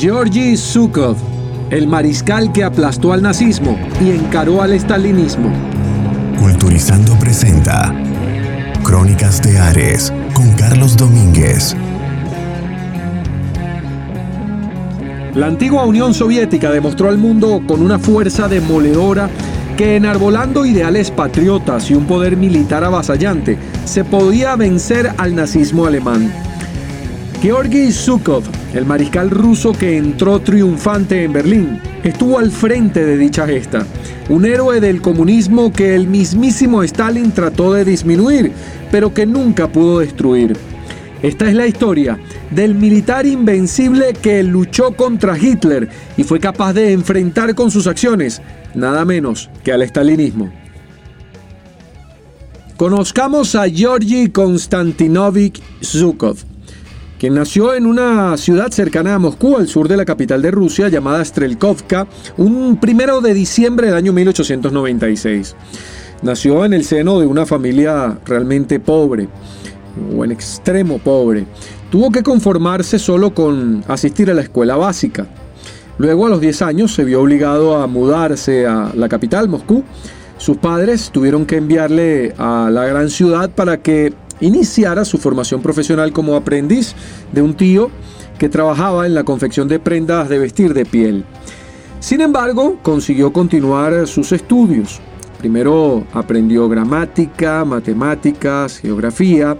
Georgy Zhukov, el mariscal que aplastó al nazismo y encaró al estalinismo. Culturizando presenta Crónicas de Ares con Carlos Domínguez. La antigua Unión Soviética demostró al mundo con una fuerza demoledora que enarbolando ideales patriotas y un poder militar avasallante se podía vencer al nazismo alemán. Georgy Zhukov, el mariscal ruso que entró triunfante en Berlín, estuvo al frente de dicha gesta, un héroe del comunismo que el mismísimo Stalin trató de disminuir, pero que nunca pudo destruir. Esta es la historia del militar invencible que luchó contra Hitler y fue capaz de enfrentar con sus acciones nada menos que al estalinismo. Conozcamos a Georgy Konstantinovich Zhukov quien nació en una ciudad cercana a Moscú, al sur de la capital de Rusia, llamada Strelkovka, un primero de diciembre del año 1896. Nació en el seno de una familia realmente pobre, o en extremo pobre. Tuvo que conformarse solo con asistir a la escuela básica. Luego, a los 10 años, se vio obligado a mudarse a la capital, Moscú. Sus padres tuvieron que enviarle a la gran ciudad para que iniciara su formación profesional como aprendiz de un tío que trabajaba en la confección de prendas de vestir de piel. Sin embargo, consiguió continuar sus estudios. Primero aprendió gramática, matemáticas, geografía,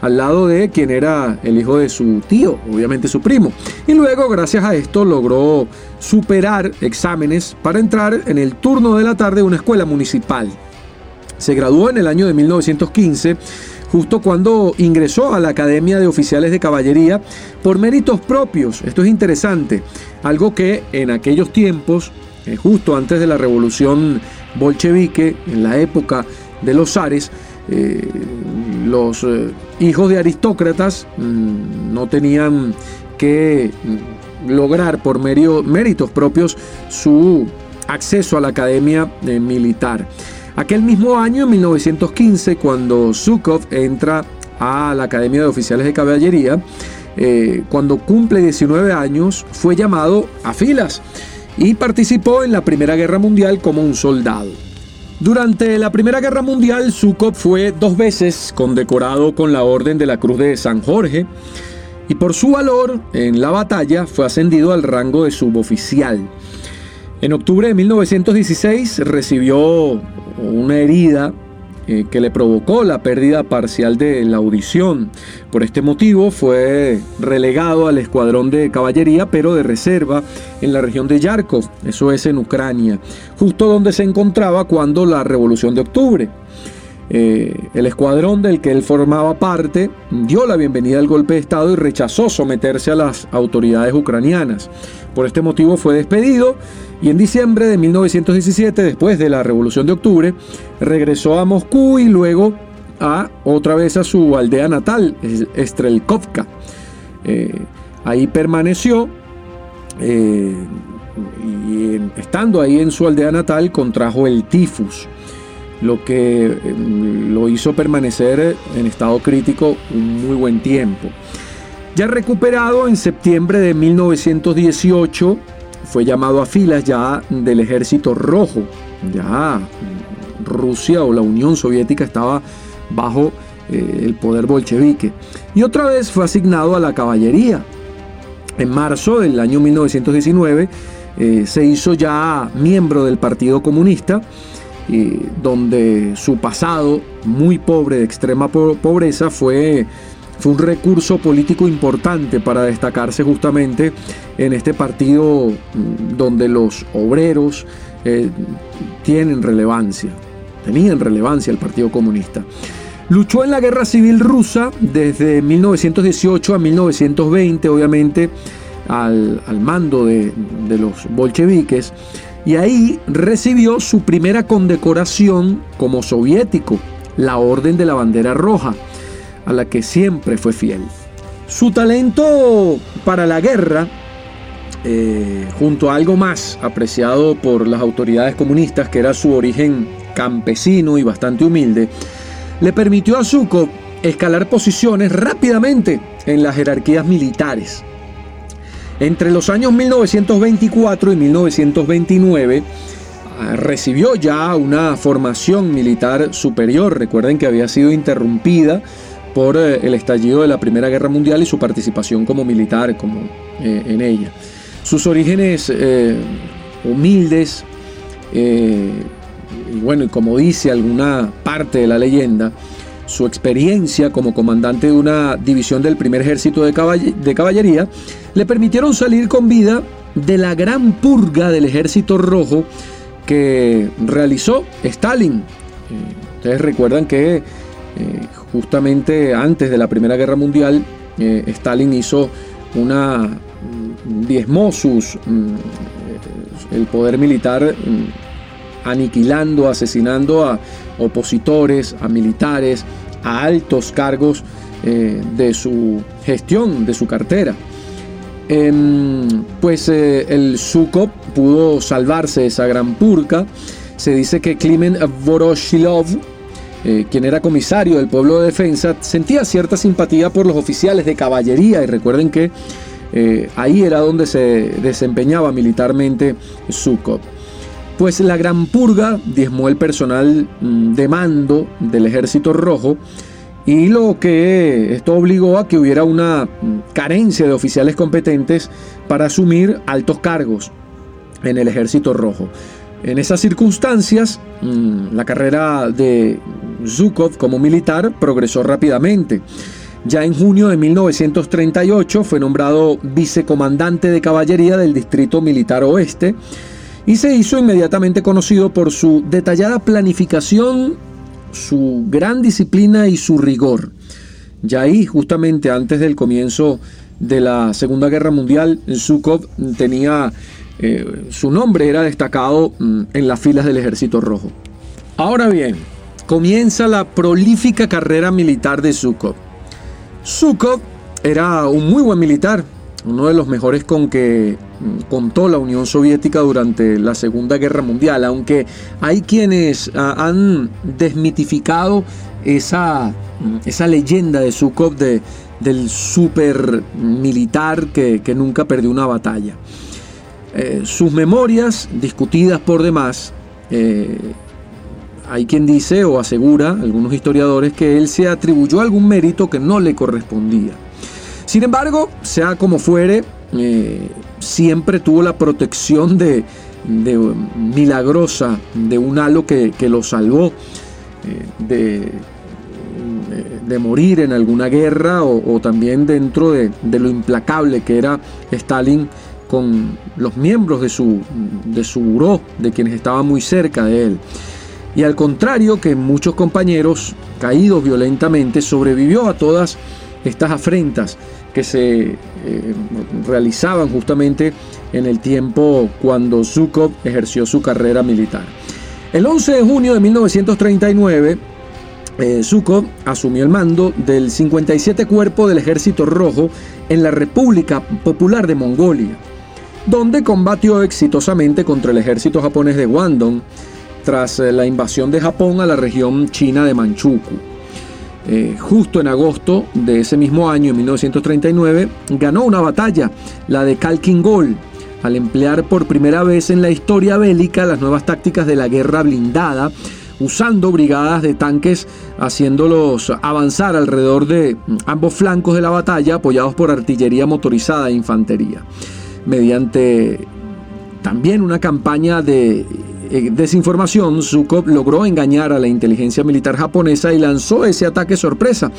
al lado de quien era el hijo de su tío, obviamente su primo. Y luego, gracias a esto, logró superar exámenes para entrar en el turno de la tarde de una escuela municipal. Se graduó en el año de 1915 justo cuando ingresó a la Academia de Oficiales de Caballería por méritos propios. Esto es interesante, algo que en aquellos tiempos, eh, justo antes de la revolución bolchevique, en la época de los zares, eh, los eh, hijos de aristócratas mm, no tenían que mm, lograr por méritos propios su acceso a la academia militar. Aquel mismo año, en 1915, cuando Zhukov entra a la Academia de Oficiales de Caballería, eh, cuando cumple 19 años, fue llamado a filas y participó en la Primera Guerra Mundial como un soldado. Durante la Primera Guerra Mundial, Zhukov fue dos veces condecorado con la Orden de la Cruz de San Jorge y por su valor en la batalla fue ascendido al rango de suboficial. En octubre de 1916 recibió una herida eh, que le provocó la pérdida parcial de la audición. Por este motivo fue relegado al escuadrón de caballería, pero de reserva en la región de Yarkov, eso es en Ucrania, justo donde se encontraba cuando la revolución de octubre. Eh, el escuadrón del que él formaba parte dio la bienvenida al golpe de Estado y rechazó someterse a las autoridades ucranianas. Por este motivo fue despedido y en diciembre de 1917, después de la Revolución de Octubre, regresó a Moscú y luego a otra vez a su aldea natal, Strelkovka. Eh, ahí permaneció eh, y estando ahí en su aldea natal contrajo el tifus lo que em, lo hizo permanecer en estado crítico un muy buen tiempo. Ya recuperado en septiembre de 1918, fue llamado a filas ya del ejército rojo. Ya Rusia o la Unión Soviética estaba bajo eh, el poder bolchevique. Y otra vez fue asignado a la caballería. En marzo del año 1919 eh, se hizo ya miembro del Partido Comunista, donde su pasado muy pobre, de extrema pobreza, fue fue un recurso político importante para destacarse justamente en este partido mm, donde los obreros eh, tienen relevancia, tenían relevancia el Partido Comunista. Luchó en la Guerra Civil Rusa desde 1918 a 1920, obviamente al, mando de, de los bolcheviques, y ahí recibió su primera condecoración como soviético, la Orden de la Bandera Roja a la que siempre fue fiel. Su talento para la guerra, eh, junto a algo más apreciado por las autoridades comunistas, que era su origen campesino y bastante humilde, le permitió a Zhukov escalar posiciones rápidamente en las jerarquías militares. Entre los años 1924 y 1929, ah, recibió ya una formación militar superior. Recuerden que había sido interrumpida por eh, el estallido de la Primera Guerra Mundial y su participación como militar como, eh, en ella. Sus orígenes eh, humildes, bueno, y como dice alguna parte de la leyenda, su experiencia como comandante de una división del primer ejército de, caballería le permitieron salir con vida de la gran purga del ejército rojo que realizó Stalin. Ustedes recuerdan que justamente antes de la Primera Guerra Mundial, eh, Stalin hizo una mm, diezmó mm, el poder militar mm, aniquilando, asesinando a opositores, a militares, a altos cargos eh, de su gestión, de su cartera. Em, pues eh, el Zhukov pudo salvarse de esa gran purca. Se dice que Klimen Voroshilov, eh, quien era comisario del pueblo de defensa, sentía cierta simpatía por los oficiales de caballería y recuerden que ahí era donde se desempeñaba militarmente Zhukov. Pues la gran purga diezmó el personal mm, de mando del ejército rojo y lo que esto obligó a que hubiera una mm, carencia de oficiales competentes para asumir altos cargos en el ejército rojo. En esas circunstancias, mm, la carrera de Zhukov como militar progresó rápidamente. Ya en junio de 1938 fue nombrado vicecomandante de caballería del Distrito Militar Oeste y se hizo inmediatamente conocido por su detallada planificación, su gran disciplina y su rigor. Ya ahí, justamente antes del comienzo de la Segunda Guerra Mundial, Zhukov tenía eh, su nombre era destacado mm, en las filas del Ejército Rojo. Ahora bien, comienza la prolífica carrera militar de Zhukov. Zhukov era un muy buen militar, uno de los mejores con que mm, contó la Unión Soviética durante la Segunda Guerra Mundial, aunque hay quienes ah, han desmitificado esa, mm, esa leyenda de Zhukov de, del super militar que, que nunca perdió una batalla. Eh, sus memorias, discutidas por demás, eh, hay quien dice o asegura, algunos historiadores, que él se atribuyó algún mérito que no le correspondía. Sin embargo, sea como fuere, eh, siempre tuvo la protección de, milagrosa de un halo que, lo salvó de, de, morir en alguna guerra o, también dentro de, de, lo implacable que era Stalin con los miembros de su, de su buró, de quienes estaban muy cerca de él. Y al contrario que muchos compañeros caídos violentamente, sobrevivió a todas estas afrentas que se eh, realizaban justamente en el tiempo cuando Zhukov ejerció su carrera militar. El 11 de junio de 1939, eh, asumió el mando del 57 Cuerpo del Ejército Rojo en la República Popular de Mongolia donde combatió exitosamente contra el ejército japonés de Guangdong tras eh, la invasión de Japón a la región china de Manchukuo. Eh, justo en agosto de ese mismo año, en 1939, ganó una batalla, la de Gol, al emplear por primera vez en la historia bélica las nuevas tácticas de la guerra blindada, usando brigadas de tanques, haciéndolos avanzar alrededor de ambos flancos de la batalla, apoyados por artillería motorizada e infantería. Mediante también una campaña de eh, desinformación, Zhukov logró engañar a la inteligencia militar japonesa y lanzó ese ataque sorpresa.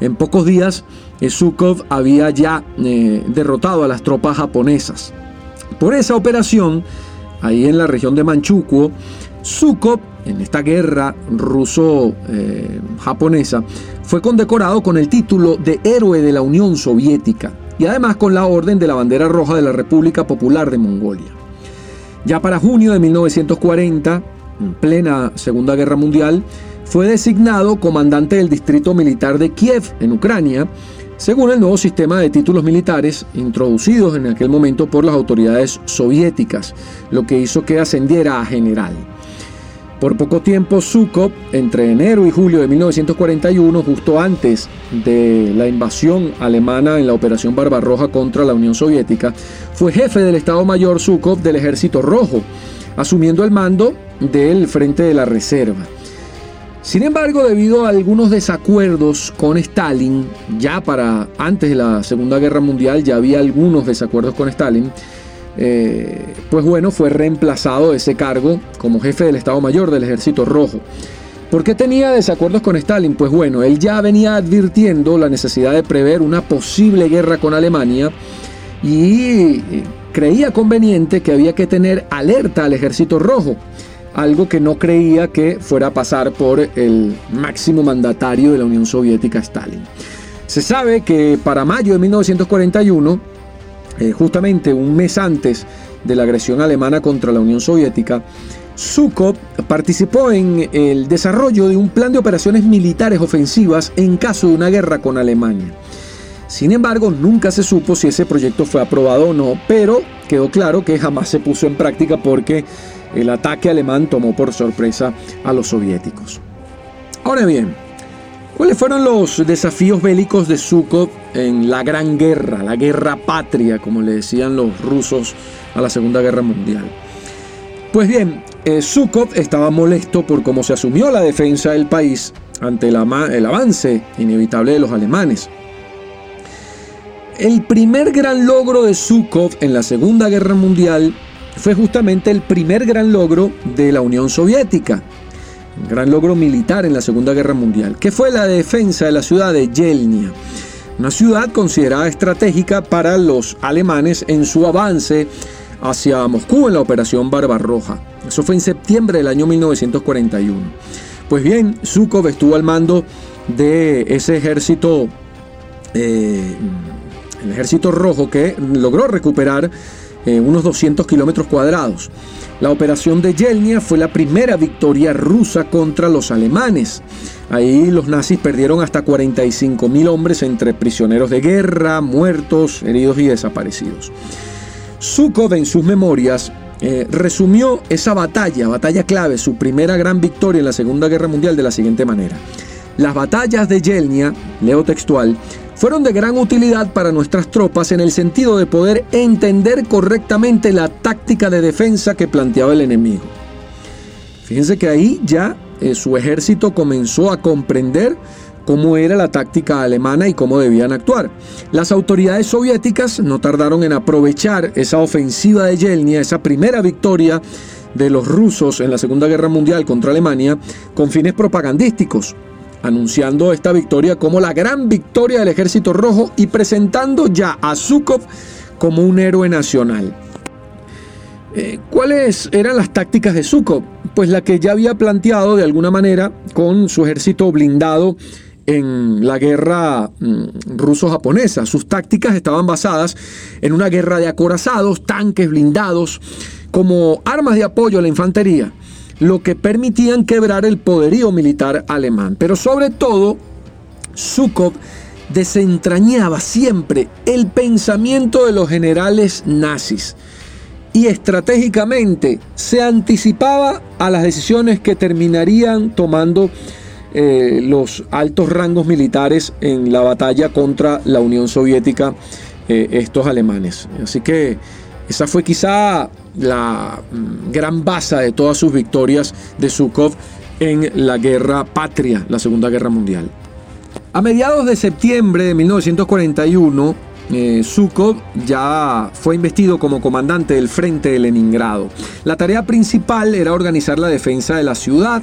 En pocos días, eh, Zhukov había ya eh, derrotado a las tropas japonesas. Por esa operación, ahí en la región de Manchukuo, Zhukov, en esta guerra ruso-japonesa, fue condecorado con el título de Héroe de la Unión Soviética y además con la Orden de la Bandera Roja de la República Popular de Mongolia. Ya para junio de 1940, en plena Segunda Guerra Mundial, fue designado comandante del Distrito Militar de Kiev, en Ucrania, según el nuevo sistema de títulos militares introducidos en aquel momento por las autoridades soviéticas, lo que hizo que ascendiera a general. Por poco tiempo, Zhukov, entre enero y julio de 1941, justo antes de la invasión alemana en la Operación Barbarroja contra la Unión Soviética, fue jefe del Estado Mayor Zhukov del Ejército Rojo, asumiendo el mando del Frente de la Reserva. Sin embargo, debido a algunos desacuerdos con Stalin, ya para antes de la Segunda Guerra Mundial ya había algunos desacuerdos con Stalin, eh, pues bueno, fue reemplazado de ese cargo como jefe del Estado Mayor del Ejército Rojo. ¿Por qué tenía desacuerdos con Stalin? Pues bueno, él ya venía advirtiendo la necesidad de prever una posible guerra con Alemania y eh, creía conveniente que había que tener alerta al Ejército Rojo, algo que no creía que fuera a pasar por el máximo mandatario de la Unión Soviética, Stalin. Se sabe que para mayo de 1941, eh, justamente un mes antes de la agresión alemana contra la Unión Soviética, Zhukov participó en el desarrollo de un plan de operaciones militares ofensivas en caso de una guerra con Alemania. Sin embargo, nunca se supo si ese proyecto fue aprobado o no, pero quedó claro que jamás se puso en práctica porque el ataque alemán tomó por sorpresa a los soviéticos. Ahora bien, ¿Cuáles fueron los desafíos bélicos de Zhukov en la Gran Guerra, la Guerra Patria, como le decían los rusos a la Segunda Guerra Mundial? Pues bien, eh, estaba molesto por cómo se asumió la defensa del país ante el, el avance inevitable de los alemanes. El primer gran logro de Zhukov en la Segunda Guerra Mundial fue justamente el primer gran logro de la Unión Soviética, gran logro militar en la Segunda Guerra Mundial, que fue la defensa de la ciudad de Yelnya, una ciudad considerada estratégica para los alemanes en su avance hacia Moscú en la Operación Barbarroja. Eso fue en septiembre del año 1941. Pues bien, Zhukov estuvo al mando de ese ejército, eh, el ejército rojo que logró recuperar eh, unos 200 kilómetros cuadrados. La operación de Yelnya fue la primera victoria rusa contra los alemanes. Ahí los nazis perdieron hasta 45 mil hombres entre prisioneros de guerra, muertos, heridos y desaparecidos. Zhukov en sus memorias eh, resumió esa batalla, batalla clave, su primera gran victoria en la Segunda Guerra Mundial de la siguiente manera. Las batallas de Yelnya, leo textual, fueron de gran utilidad para nuestras tropas en el sentido de poder entender correctamente la táctica de defensa que planteaba el enemigo. Fíjense que ahí ya eh, su ejército comenzó a comprender cómo era la táctica alemana y cómo debían actuar. Las autoridades soviéticas no tardaron en aprovechar esa ofensiva de Yelnya, esa primera victoria de los rusos en la Segunda Guerra Mundial contra Alemania, con fines propagandísticos anunciando esta victoria como la gran victoria del Ejército Rojo y presentando ya a Zhukov como un héroe nacional. Eh, ¿Cuáles eran las tácticas de Zhukov? Pues la que ya había planteado de alguna manera con su ejército blindado en la guerra mm, ruso-japonesa. Sus tácticas estaban basadas en una guerra de acorazados, tanques blindados, como armas de apoyo a la infantería lo que permitían quebrar el poderío militar alemán. Pero sobre todo, Zhukov desentrañaba siempre el pensamiento de los generales nazis y estratégicamente se anticipaba a las decisiones que terminarían tomando eh, los altos rangos militares en la batalla contra la Unión Soviética, eh, estos alemanes. Así que esa fue quizá la mm, gran base de todas sus victorias de Zhukov en la guerra patria, la Segunda Guerra Mundial. A mediados de septiembre de 1941, eh, Zhukov ya fue investido como comandante del frente de Leningrado. La tarea principal era organizar la defensa de la ciudad.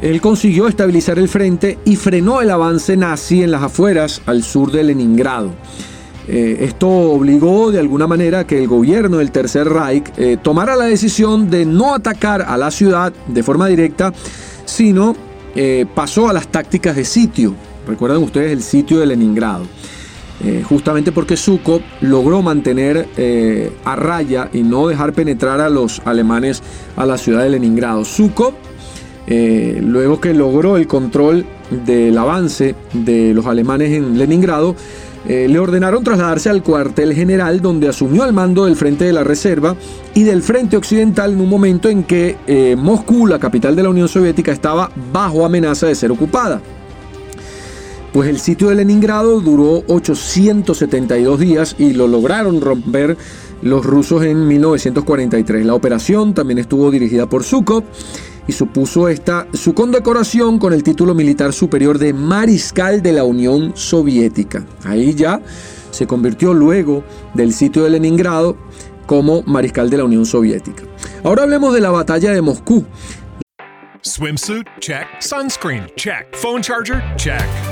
Él consiguió estabilizar el frente y frenó el avance nazi en las afueras al sur de Leningrado. Eh, esto obligó de alguna manera a que el gobierno del Tercer Reich eh, tomara la decisión de no atacar a la ciudad de forma directa, sino pasó a las tácticas de sitio. Recuerdan ustedes el sitio de Leningrado. Eh, justamente porque Zhukov logró mantener eh, a raya y no dejar penetrar a los alemanes a la ciudad de Leningrado. Zhukov, eh, luego que logró el control del avance de los alemanes en Leningrado, le ordenaron trasladarse al cuartel general donde asumió el mando del frente de la reserva y del frente occidental en un momento en que Moscú, la capital de la Unión Soviética, estaba bajo amenaza de ser ocupada. Pues el sitio de Leningrado duró 872 días y lo lograron romper los rusos en 1943. La operación también estuvo dirigida por Zhukov y supuso esta su condecoración con el título militar superior de Mariscal de la Unión Soviética. Ahí ya se convirtió luego del sitio de Leningrado como Mariscal de la Unión Soviética. Ahora hablemos de la batalla de Moscú. Swimsuit, check. Sunscreen, check. Phone charger, check.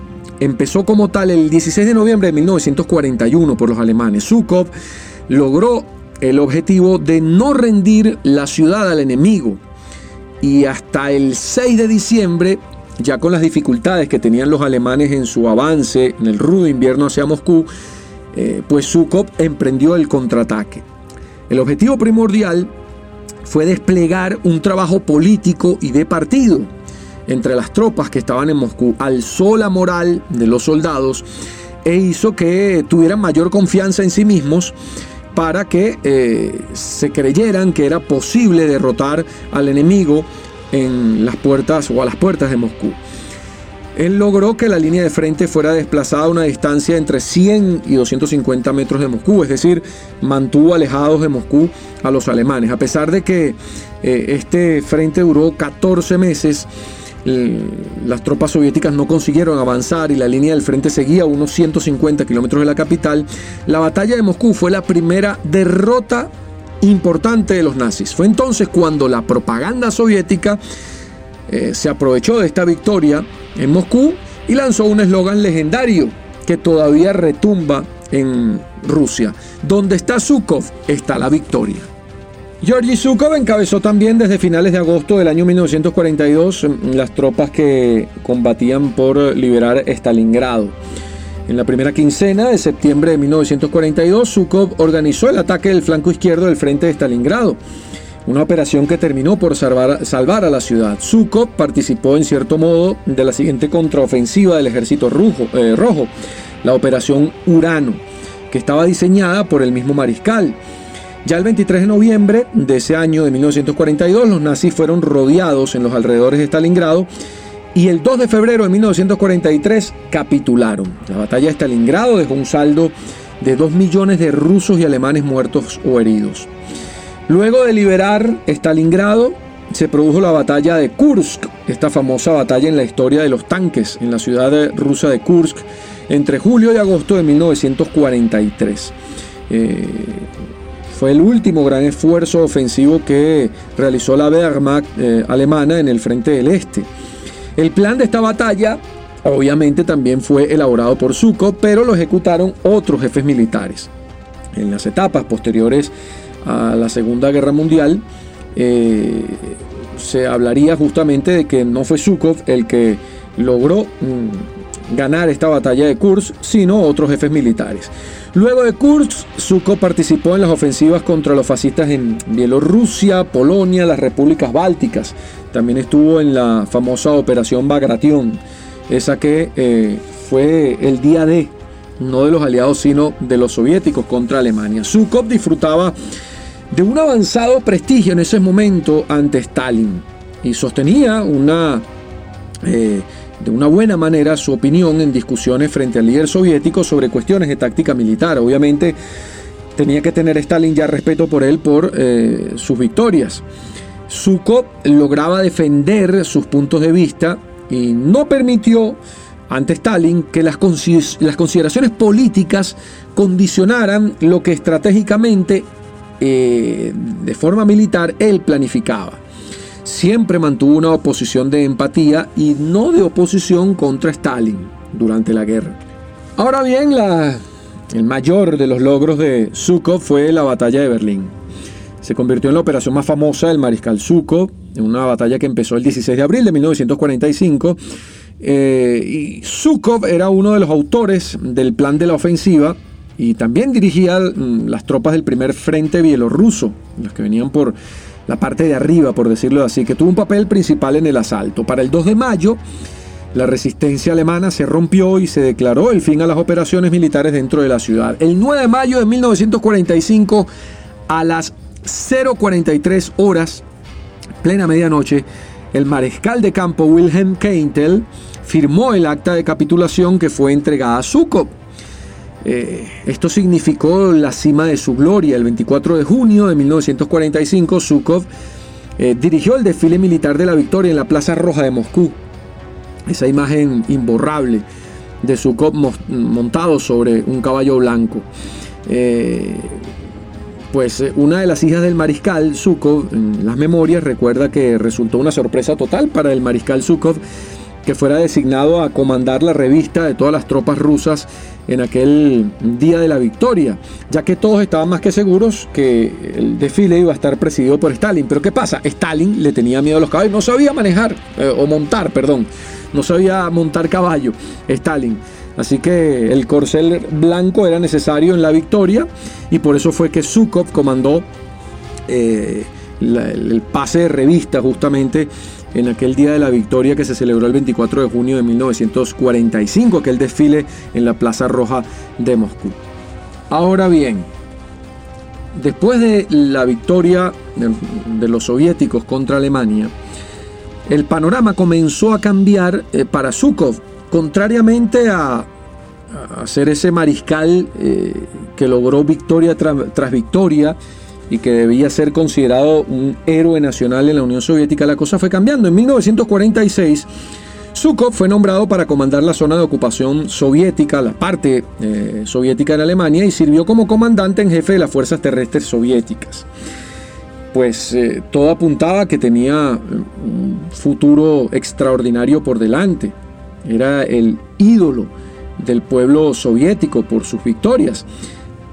empezó como tal el 16 de noviembre de 1941 por los alemanes. Zhukov logró el objetivo de no rendir la ciudad al enemigo y hasta el 6 de diciembre, ya con las dificultades que tenían los alemanes en su avance en el rudo invierno hacia Moscú, eh, pues Zhukov emprendió el contraataque. El objetivo primordial fue desplegar un trabajo político y de partido entre las tropas que estaban en Moscú alzó la moral de los soldados e hizo que tuvieran mayor confianza en sí mismos para que eh, se creyeran que era posible derrotar al enemigo en las puertas o a las puertas de Moscú. Él logró que la línea de frente fuera desplazada a una distancia entre 100 y 250 metros de Moscú, es decir, mantuvo alejados de Moscú a los alemanes. A pesar de que eh, este frente duró 14 meses, las tropas soviéticas no consiguieron avanzar y la línea del frente seguía unos 150 kilómetros de la capital, la batalla de Moscú fue la primera derrota importante de los nazis. Fue entonces cuando la propaganda soviética eh, se aprovechó de esta victoria en Moscú y lanzó un eslogan legendario que todavía retumba en Rusia. Donde está Zhukov está la victoria. Georgi Zhukov encabezó también desde finales de agosto del año 1942 mm, las tropas que combatían por liberar Stalingrado. En la primera quincena de septiembre de 1942, Zhukov organizó el ataque del flanco izquierdo del frente de Stalingrado, una operación que terminó por salvar, a la ciudad. Zhukov participó en cierto modo de la siguiente contraofensiva del ejército eh, rojo, la operación Urano, que estaba diseñada por el mismo mariscal. Ya el 23 de noviembre de ese año de 1942, los nazis fueron rodeados en los alrededores de Stalingrado y el 2 de febrero de 1943 capitularon. La batalla de Stalingrado dejó un saldo de 2 millones de rusos y alemanes muertos o heridos. Luego de liberar Stalingrado, se produjo la batalla de Kursk, esta famosa batalla en la historia de los tanques en la ciudad rusa de Kursk, entre julio y agosto de 1943. Fue el último gran esfuerzo ofensivo que realizó la Wehrmacht eh, alemana en el frente del este. El plan de esta batalla obviamente también fue elaborado por Zhukov, pero lo ejecutaron otros jefes militares. En las etapas posteriores a la Segunda Guerra Mundial, eh, se hablaría justamente de que no fue Zhukov el que logró mm, ganar esta batalla de Kursk, sino otros jefes militares. Luego de Kursk, Zhukov participó en las ofensivas contra los fascistas en Bielorrusia, Polonia, las repúblicas bálticas. También estuvo en la famosa Operación Bagration. esa que fue el día D, no de los aliados, sino de los soviéticos contra Alemania. Zhukov disfrutaba de un avanzado prestigio en ese momento ante Stalin y sostenía una, eh, de una buena manera su opinión en discusiones frente al líder soviético sobre cuestiones de táctica militar. Obviamente tenía que tener Stalin ya respeto por él por eh, sus victorias. Zhukov lograba defender sus puntos de vista y no permitió ante Stalin que las, las consideraciones políticas condicionaran lo que estratégicamente, eh, de forma militar, él planificaba. Siempre mantuvo una oposición de empatía y no de oposición contra Stalin durante la guerra. Ahora bien, la, el mayor de los logros de Zhukov fue la batalla de Berlín. Se convirtió en la operación más famosa del mariscal Zhukov, en una batalla que empezó el 16 de abril de 1945 eh, y era uno de los autores del plan de la ofensiva y también dirigía mm, las tropas del primer frente bielorruso, los que venían por la parte de arriba, por decirlo así, que tuvo un papel principal en el asalto. Para el 2 de mayo, la resistencia alemana se rompió y se declaró el fin a las operaciones militares dentro de la ciudad. El 9 de mayo de 1945, a las 0.43 horas, plena medianoche, el mariscal de campo Wilhelm Keitel firmó el acta de capitulación que fue entregada a Zhukov. Eh, esto significó la cima de su gloria. El 24 de junio de 1945, Zhukov eh, dirigió el desfile militar de la victoria en la Plaza Roja de Moscú. Esa imagen imborrable de Zhukov montado sobre un caballo blanco. Eh, pues una de las hijas del mariscal Zhukov, en las memorias, recuerda que resultó una sorpresa total para el mariscal Zhukov que fuera designado a comandar la revista de todas las tropas rusas en aquel día de la victoria, ya que todos estaban más que seguros que el desfile iba a estar presidido por Stalin. Pero ¿qué pasa? Stalin le tenía miedo a los caballos, no sabía manejar, eh, o montar, perdón, no sabía montar caballo, Stalin. Así que el corcel blanco era necesario en la victoria y por eso fue que Zhukov comandó eh, el pase de revista justamente en aquel día de la victoria que se celebró el 24 de junio de 1945, aquel desfile en la Plaza Roja de Moscú. Ahora bien, después de la victoria de, los soviéticos contra Alemania, el panorama comenzó a cambiar eh, para Zhukov, contrariamente a, ser ese mariscal eh, que logró victoria tras victoria y que debía ser considerado un héroe nacional en la Unión Soviética, la cosa fue cambiando. En 1946, Zhukov fue nombrado para comandar la zona de ocupación soviética, la parte eh, soviética en Alemania, y sirvió como comandante en jefe de las fuerzas terrestres soviéticas. Pues eh, todo apuntaba que tenía un futuro extraordinario por delante. Era el ídolo del pueblo soviético por sus victorias.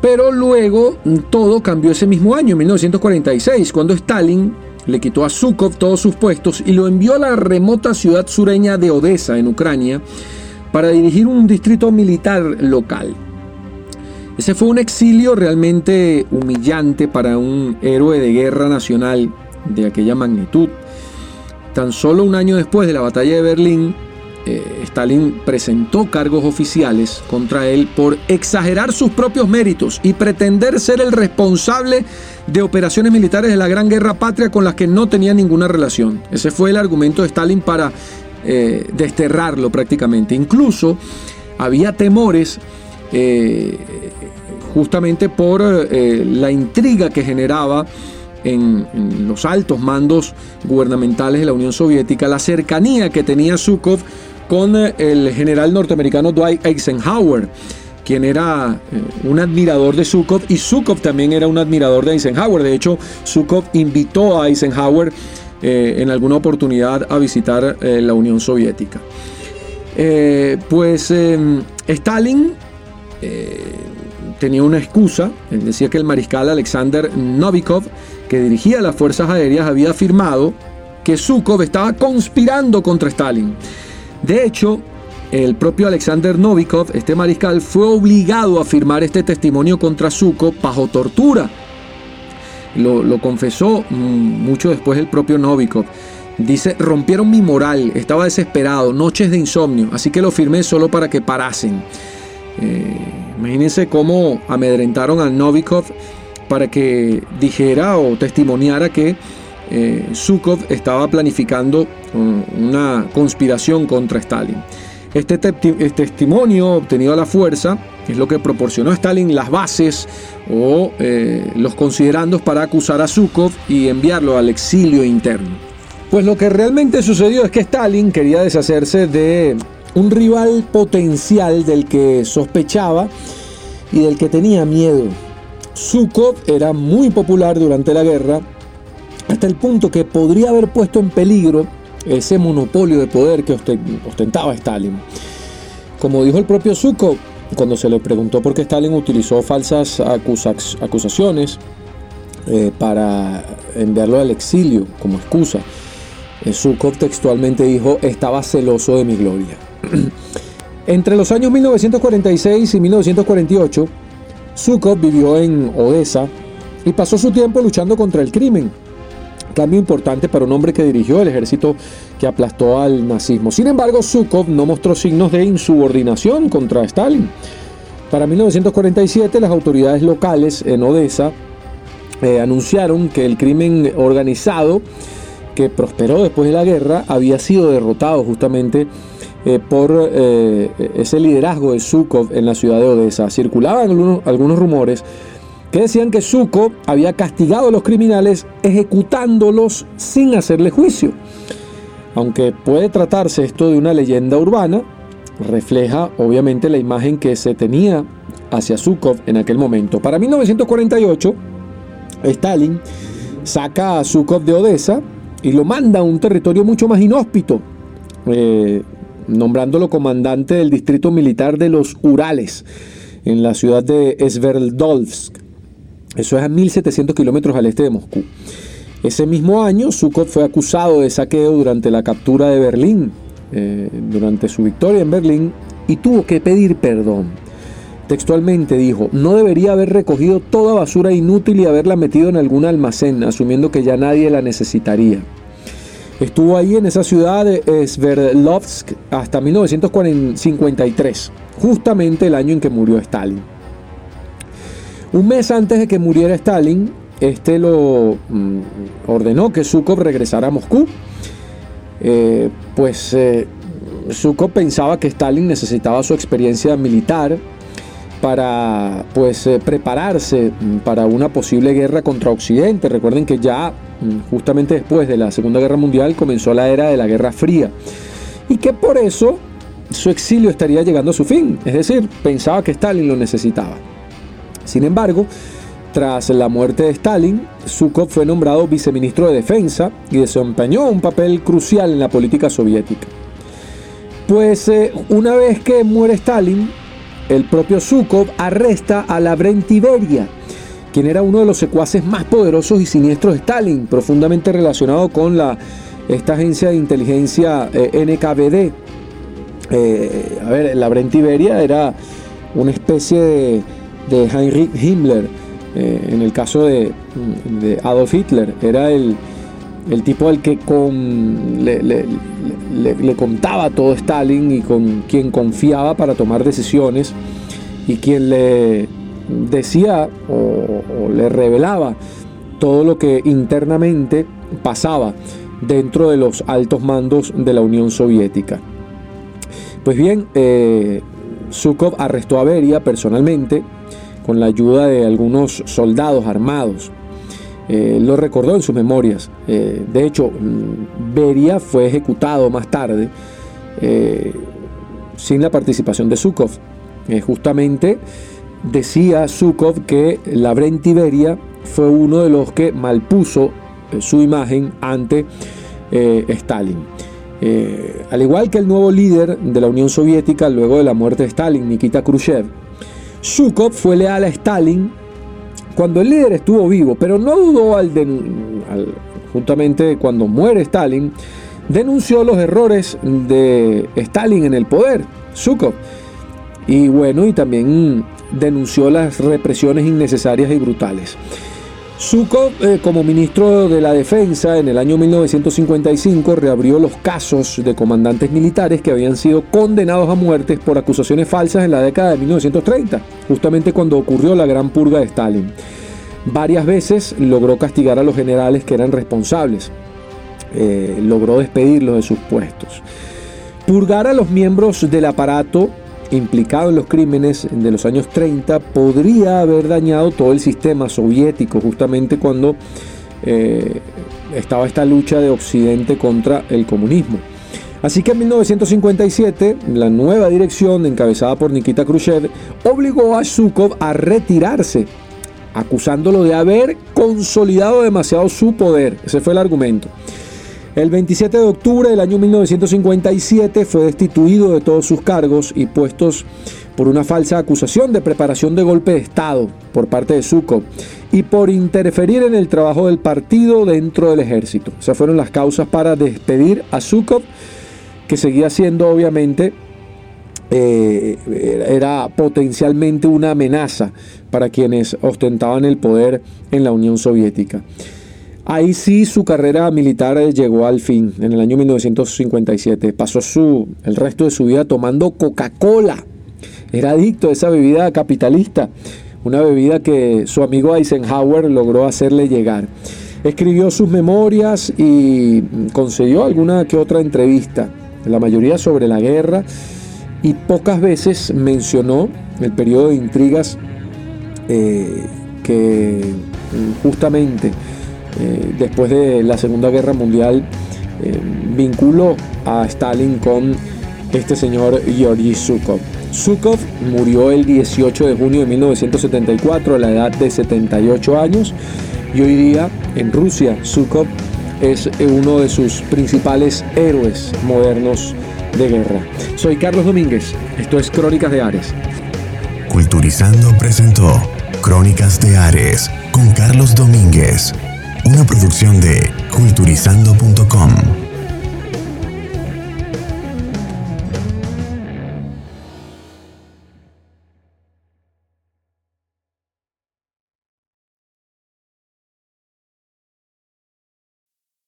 Pero luego todo cambió ese mismo año, en 1946, cuando Stalin le quitó a Zhukov todos sus puestos y lo envió a la remota ciudad sureña de Odessa, en Ucrania, para dirigir un distrito militar local. Ese fue un exilio realmente humillante para un héroe de guerra nacional de aquella magnitud. Tan solo un año después de la batalla de Berlín, eh, Stalin presentó cargos oficiales contra él por exagerar sus propios méritos y pretender ser el responsable de operaciones militares de la Gran Guerra Patria con las que no tenía ninguna relación. Ese fue el argumento de Stalin para eh, desterrarlo prácticamente. Incluso había temores eh, justamente por la intriga que generaba en, en, los altos mandos gubernamentales de la Unión Soviética, la cercanía que tenía Zhukov con eh, el general norteamericano Dwight Eisenhower, quien era eh, un admirador de Zhukov y Zhukov también era un admirador de Eisenhower. De hecho, Zhukov invitó a Eisenhower eh, en alguna oportunidad a visitar la Unión Soviética. pues Stalin tenía una excusa, decía que el mariscal Alexander Novikov, que dirigía las fuerzas aéreas, había afirmado que Zhukov estaba conspirando contra Stalin. De hecho, el propio Alexander Novikov, este mariscal, fue obligado a firmar este testimonio contra Zuko bajo tortura. Lo, confesó mm, mucho después el propio Novikov. Dice, rompieron mi moral, estaba desesperado, noches de insomnio, así que lo firmé solo para que parasen. Eh, imagínense cómo amedrentaron a Novikov para que dijera o testimoniara que eh, estaba planificando una conspiración contra Stalin. Este, este, testimonio obtenido a la fuerza es lo que proporcionó a Stalin las bases o eh, los considerandos para acusar a Zhukov y enviarlo al exilio interno. Pues lo que realmente sucedió es que Stalin quería deshacerse de un rival potencial del que sospechaba y del que tenía miedo. Zhukov era muy popular durante la guerra hasta el punto que podría haber puesto en peligro ese monopolio de poder que ostentaba Stalin. Como dijo el propio Zhukov, cuando se le preguntó por qué Stalin utilizó falsas acusaciones eh, para enviarlo al exilio como excusa, eh, Zhukov textualmente dijo, estaba celoso de mi gloria. Entre los años 1946 y 1948, Zhukov vivió en Odessa y pasó su tiempo luchando contra el crimen cambio importante para un hombre que dirigió el ejército que aplastó al nazismo. Sin embargo, Zhukov no mostró signos de insubordinación contra Stalin. Para 1947, las autoridades locales en Odessa eh, anunciaron que el crimen organizado que prosperó después de la guerra había sido derrotado justamente eh, por eh, ese liderazgo de Zhukov en la ciudad de Odessa. Circulaban algunos, algunos rumores que decían que Zuko había castigado a los criminales ejecutándolos sin hacerle juicio. Aunque puede tratarse esto de una leyenda urbana, refleja obviamente la imagen que se tenía hacia Zukov en aquel momento. Para 1948, Stalin saca a Zukov de Odessa y lo manda a un territorio mucho más inhóspito, eh, nombrándolo comandante del distrito militar de los Urales, en la ciudad de Sverdlovsk. Eso es a 1700 kilómetros al este de Moscú. Ese mismo año, Zhukov fue acusado de saqueo durante la captura de Berlín, eh, durante su victoria en Berlín, y tuvo que pedir perdón. Textualmente dijo, no debería haber recogido toda basura inútil y haberla metido en algún almacén, asumiendo que ya nadie la necesitaría. Estuvo ahí en esa ciudad de Sverdlovsk hasta 1953, justamente el año en que murió Stalin. Un mes antes de que muriera Stalin, este lo mm, ordenó que Zhukov regresara a Moscú. Eh, pues eh, pensaba que Stalin necesitaba su experiencia militar para pues eh, prepararse mm, para una posible guerra contra Occidente. Recuerden que ya mm, justamente después de la Segunda Guerra Mundial comenzó la era de la Guerra Fría y que por eso su exilio estaría llegando a su fin. Es decir, pensaba que Stalin lo necesitaba. Sin embargo, tras la muerte de Stalin, Zhukov fue nombrado viceministro de Defensa y desempeñó un papel crucial en la política soviética. Pues eh, una vez que muere Stalin, el propio Zhukov arresta a Lavrenti Beria, quien era uno de los secuaces más poderosos y siniestros de Stalin, profundamente relacionado con la, esta agencia de inteligencia eh, NKVD. Eh, a ver, Lavrenti Beria era una especie de de Heinrich Himmler, eh, en el caso de, Adolf Hitler, era el, tipo al que con, le, contaba todo Stalin y con quien confiaba para tomar decisiones y quien le decía o, le revelaba todo lo que internamente pasaba dentro de los altos mandos de la Unión Soviética. Pues bien, eh, Zhukov arrestó a Beria personalmente con la ayuda de algunos soldados armados. Eh, lo recordó en sus memorias. Eh, de hecho, mm, Beria fue ejecutado más tarde eh, sin la participación de Zhukov. justamente decía Zhukov que Lavrenti Beria fue uno de los que malpuso su imagen ante Stalin. al igual que el nuevo líder de la Unión Soviética luego de la muerte de Stalin, Nikita Khrushchev, Zhukov fue leal a Stalin cuando el líder estuvo vivo, pero no dudó al, justamente cuando muere Stalin, denunció los errores de Stalin en el poder, Zhukov. Y bueno, y también denunció las represiones innecesarias y brutales. Zhukov, eh, como ministro de la Defensa en el año 1955, reabrió los casos de comandantes militares que habían sido condenados a muerte por acusaciones falsas en la década de 1930, justamente cuando ocurrió la gran purga de Stalin. Varias veces logró castigar a los generales que eran responsables, eh, logró despedirlos de sus puestos. Purgar a los miembros del aparato implicado en los crímenes de los años 30 podría haber dañado todo el sistema soviético justamente cuando eh, estaba esta lucha de Occidente contra el comunismo. Así que en 1957, la nueva dirección, encabezada por Nikita Khrushchev, obligó a Zhukov a retirarse, acusándolo de haber consolidado demasiado su poder. Ese fue el argumento. El 27 de octubre del año 1957 fue destituido de todos sus cargos y puestos por una falsa acusación de preparación de golpe de Estado por parte de Zhukov y por interferir en el trabajo del partido dentro del ejército. Esas fueron las causas para despedir a Zhukov, que seguía siendo obviamente eh, era potencialmente una amenaza para quienes ostentaban el poder en la Unión Soviética. Ahí sí su carrera militar llegó al fin, en el año 1957. Pasó su, el resto de su vida tomando Coca-Cola. Era adicto a esa bebida capitalista, una bebida que su amigo Eisenhower logró hacerle llegar. Escribió sus memorias y concedió alguna que otra entrevista, la mayoría sobre la guerra, y pocas veces mencionó el periodo de intrigas eh, que justamente eh, después de la Segunda Guerra Mundial, eh, vinculó a Stalin con este señor Georgi Zhukov. Zhukov murió el 18 de junio de 1974 a la edad de 78 años y hoy día en Rusia Zhukov es uno de sus principales héroes modernos de guerra. Soy Carlos Domínguez, esto es Crónicas de Ares. Culturizando presentó Crónicas de Ares con Carlos Domínguez una producción de culturizando.com.